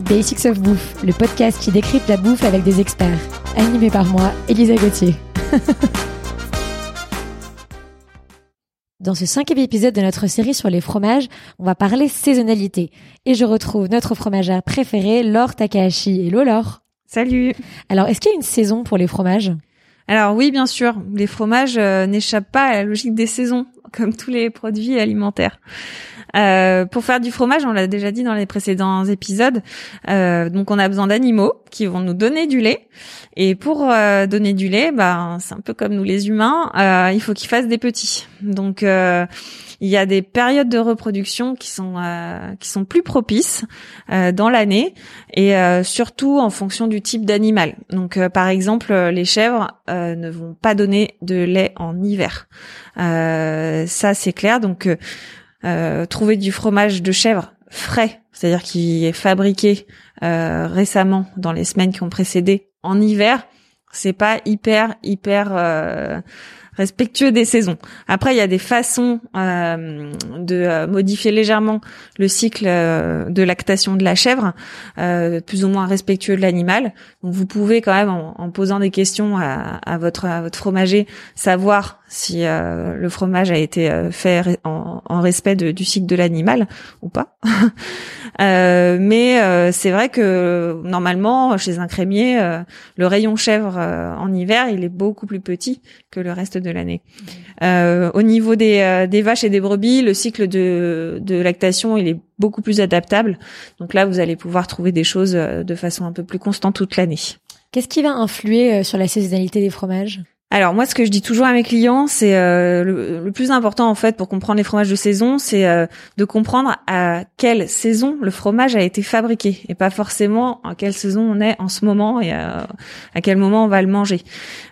Basics of Bouffe, le podcast qui décrypte la bouffe avec des experts. Animé par moi, Elisa Gauthier. Dans ce cinquième épisode de notre série sur les fromages, on va parler saisonnalité. Et je retrouve notre fromagère préférée, Laure Takahashi. Hello Laure Salut Alors, est-ce qu'il y a une saison pour les fromages? Alors oui, bien sûr, les fromages euh, n'échappent pas à la logique des saisons, comme tous les produits alimentaires. Euh, pour faire du fromage, on l'a déjà dit dans les précédents épisodes, euh, donc on a besoin d'animaux qui vont nous donner du lait. Et pour euh, donner du lait, bah, c'est un peu comme nous les humains, euh, il faut qu'ils fassent des petits. Donc euh, il y a des périodes de reproduction qui sont qui sont plus propices dans l'année et surtout en fonction du type d'animal. Donc par exemple, les chèvres ne vont pas donner de lait en hiver. Ça c'est clair. Donc euh, trouver du fromage de chèvre frais, c'est-à-dire qui est fabriqué euh, récemment dans les semaines qui ont précédé en hiver, c'est pas hyper hyper euh, respectueux des saisons. Après, il y a des façons euh, de euh, modifier légèrement le cycle euh, de lactation de la chèvre, plus ou moins respectueux de l'animal. Donc, vous pouvez quand même, en, posant des questions à, votre à votre fromager, savoir si le fromage a été fait en, respect du cycle de l'animal ou pas. mais c'est vrai que normalement, chez un crémier, le rayon chèvre en hiver, il est beaucoup plus petit que le reste de l'année. Euh, au niveau des, euh, des, vaches et des brebis, le cycle de, lactation est beaucoup plus adaptable. Donc là, vous allez pouvoir trouver des choses euh, de façon un peu plus constante toute l'année. Qu'est-ce qui va influer sur la saisonnalité des fromages? Alors moi, ce que je dis toujours à mes clients, c'est euh, le, plus important en fait pour comprendre les fromages de saison, c'est euh, de comprendre à quelle saison le fromage a été fabriqué et pas forcément à quelle saison on est en ce moment et à, quel moment on va le manger.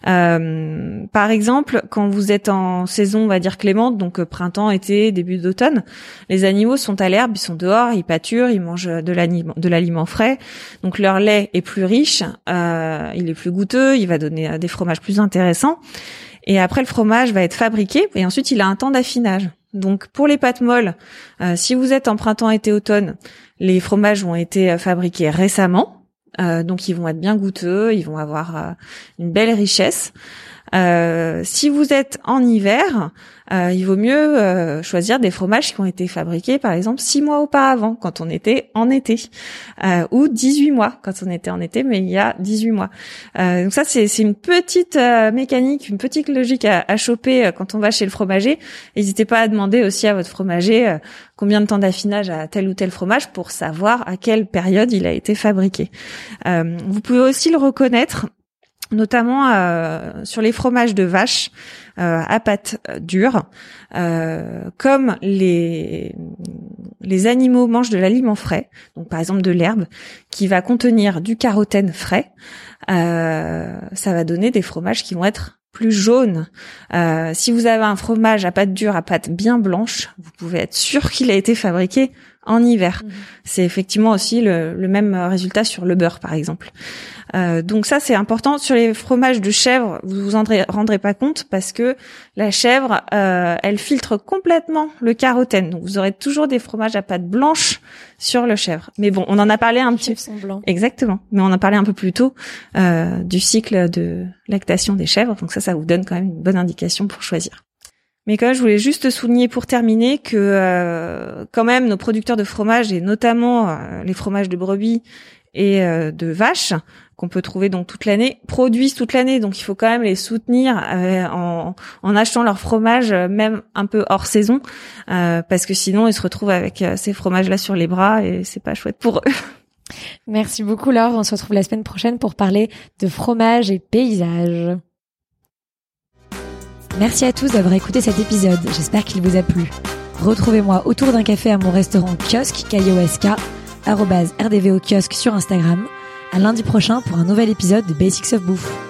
Euh, par exemple, quand vous êtes en saison, on va dire clémente, donc printemps, été, début d'automne, les animaux sont à l'herbe, ils sont dehors, ils pâturent, ils mangent de l'aliment, de l'aliment frais, donc leur lait est plus riche, il est plus goûteux, il va donner des fromages plus intéressants et après, le fromage va être fabriqué et ensuite, il a un temps d'affinage. Donc, pour les pâtes molles, euh, si vous êtes en printemps, été, automne, les fromages ont été euh, fabriqués récemment. Euh, donc, ils vont être bien goûteux, ils vont avoir une belle richesse. Si vous êtes en hiver, euh, il vaut mieux euh, choisir des fromages qui ont été fabriqués, par exemple, six mois auparavant, quand on était en été, euh, ou 18 mois, quand on était en été, mais il y a 18 mois. donc ça, c'est une petite mécanique, une petite logique à, à choper quand on va chez le fromager. N'hésitez pas à demander aussi à votre fromager combien de temps d'affinage a tel ou tel fromage pour savoir à quelle période il a été fabriqué. vous pouvez aussi le reconnaître notamment euh, sur les fromages de vache euh, à pâte dure, euh, comme les les animaux mangent de l'aliment frais, donc par exemple de l'herbe, qui va contenir du carotène frais, ça va donner des fromages qui vont être plus jaunes. si vous avez un fromage à pâte dure, à pâte bien blanche, vous pouvez être sûr qu'il a été fabriqué en hiver. Mhm. C'est effectivement aussi le, même résultat sur le beurre, par exemple. Euh, donc ça, c'est important. Sur les fromages de chèvre, vous vous en rendrez pas compte parce que la chèvre, euh, elle filtre complètement le carotène. Donc vous aurez toujours des fromages à pâte blanche sur le chèvre. Mais bon, on en a parlé un petit peu. Exactement. Mais on en a parlé un peu plus tôt euh, du cycle de lactation des chèvres. Donc ça, ça vous donne quand même une bonne indication pour choisir. Mais quand même, je voulais juste souligner pour terminer que euh, quand même nos producteurs de fromage et notamment euh, les fromages de brebis et euh, de vaches qu'on peut trouver donc toute l'année produisent toute l'année donc il faut quand même les soutenir en, en, achetant leur fromage même un peu hors saison parce que sinon ils se retrouvent avec ces fromages là sur les bras et c'est pas chouette pour eux. Merci beaucoup Laure, on se retrouve la semaine prochaine pour parler de fromage et paysage. Merci à tous d'avoir écouté cet épisode, j'espère qu'il vous a plu. Retrouvez-moi autour d'un café à mon restaurant kiosque, K-I-O-S-K, rdvo kiosque sur Instagram, à lundi prochain pour un nouvel épisode de Basics of Bouffe.